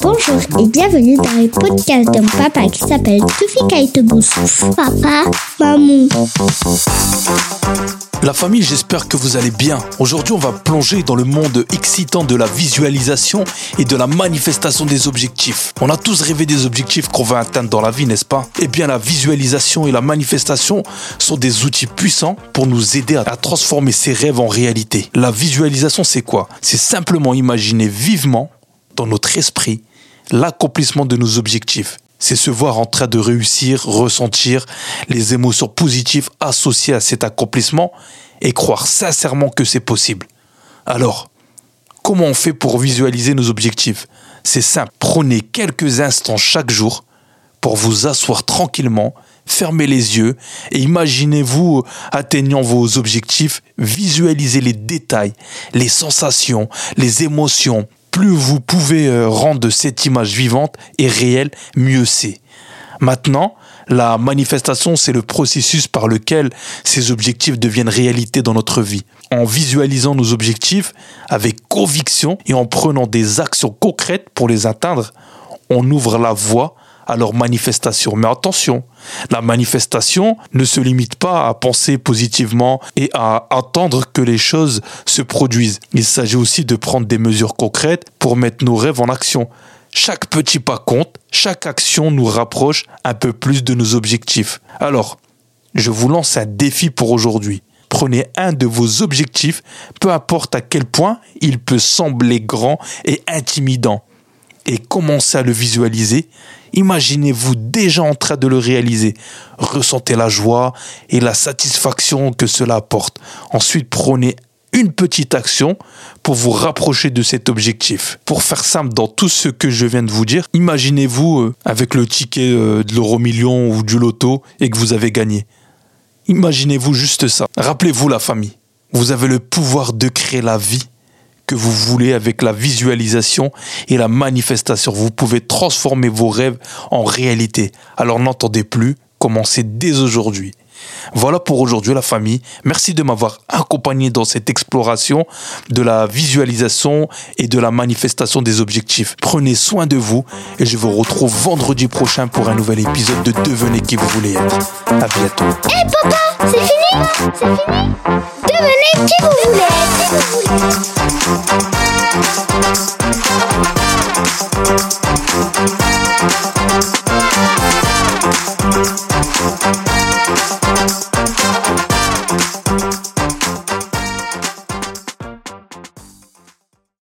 Bonjour et bienvenue dans le podcast d'un papa qui s'appelle Tufika Iteboussou. Papa, maman. La famille, j'espère que vous allez bien. Aujourd'hui, on va plonger dans le monde excitant de la visualisation et de la manifestation des objectifs. On a tous rêvé des objectifs qu'on va atteindre dans la vie, n'est-ce pas? Eh bien, la visualisation et la manifestation sont des outils puissants pour nous aider à transformer ces rêves en réalité. La visualisation, c'est quoi? C'est simplement imaginer vivement dans notre esprit l'accomplissement de nos objectifs. C'est se voir en train de réussir, ressentir les émotions positives associées à cet accomplissement et croire sincèrement que c'est possible. Alors, comment on fait pour visualiser nos objectifs? C'est simple. Prenez quelques instants chaque jour pour vous asseoir tranquillement, fermez les yeux et imaginez-vous atteignant vos objectifs, visualisez les détails, les sensations, les émotions, plus vous pouvez euh, rendre cette image vivante et réelle, mieux c'est. Maintenant, la manifestation, c'est le processus par lequel ces objectifs deviennent réalité dans notre vie. En visualisant nos objectifs avec conviction et en prenant des actions concrètes pour les atteindre, on ouvre la voie à leur manifestation. Mais attention, la manifestation ne se limite pas à penser positivement et à attendre que les choses se produisent. Il s'agit aussi de prendre des mesures concrètes pour mettre nos rêves en action. Chaque petit pas compte, chaque action nous rapproche un peu plus de nos objectifs. Alors, je vous lance un défi pour aujourd'hui. Prenez un de vos objectifs, peu importe à quel point il peut sembler grand et intimidant et commencez à le visualiser, imaginez-vous déjà en train de le réaliser. Ressentez la joie et la satisfaction que cela apporte. Ensuite, prenez une petite action pour vous rapprocher de cet objectif. Pour faire simple dans tout ce que je viens de vous dire, imaginez-vous euh, avec le ticket euh, de l'euro million ou du loto et que vous avez gagné. Imaginez-vous juste ça. Rappelez-vous la famille. Vous avez le pouvoir de créer la vie que vous voulez avec la visualisation et la manifestation. Vous pouvez transformer vos rêves en réalité. Alors n'entendez plus, commencez dès aujourd'hui. Voilà pour aujourd'hui la famille. Merci de m'avoir accompagné dans cette exploration de la visualisation et de la manifestation des objectifs. Prenez soin de vous et je vous retrouve vendredi prochain pour un nouvel épisode de Devenez qui vous voulez être. À bientôt. Hé papa, c'est fini? C'est fini? Devenez qui vous voulez être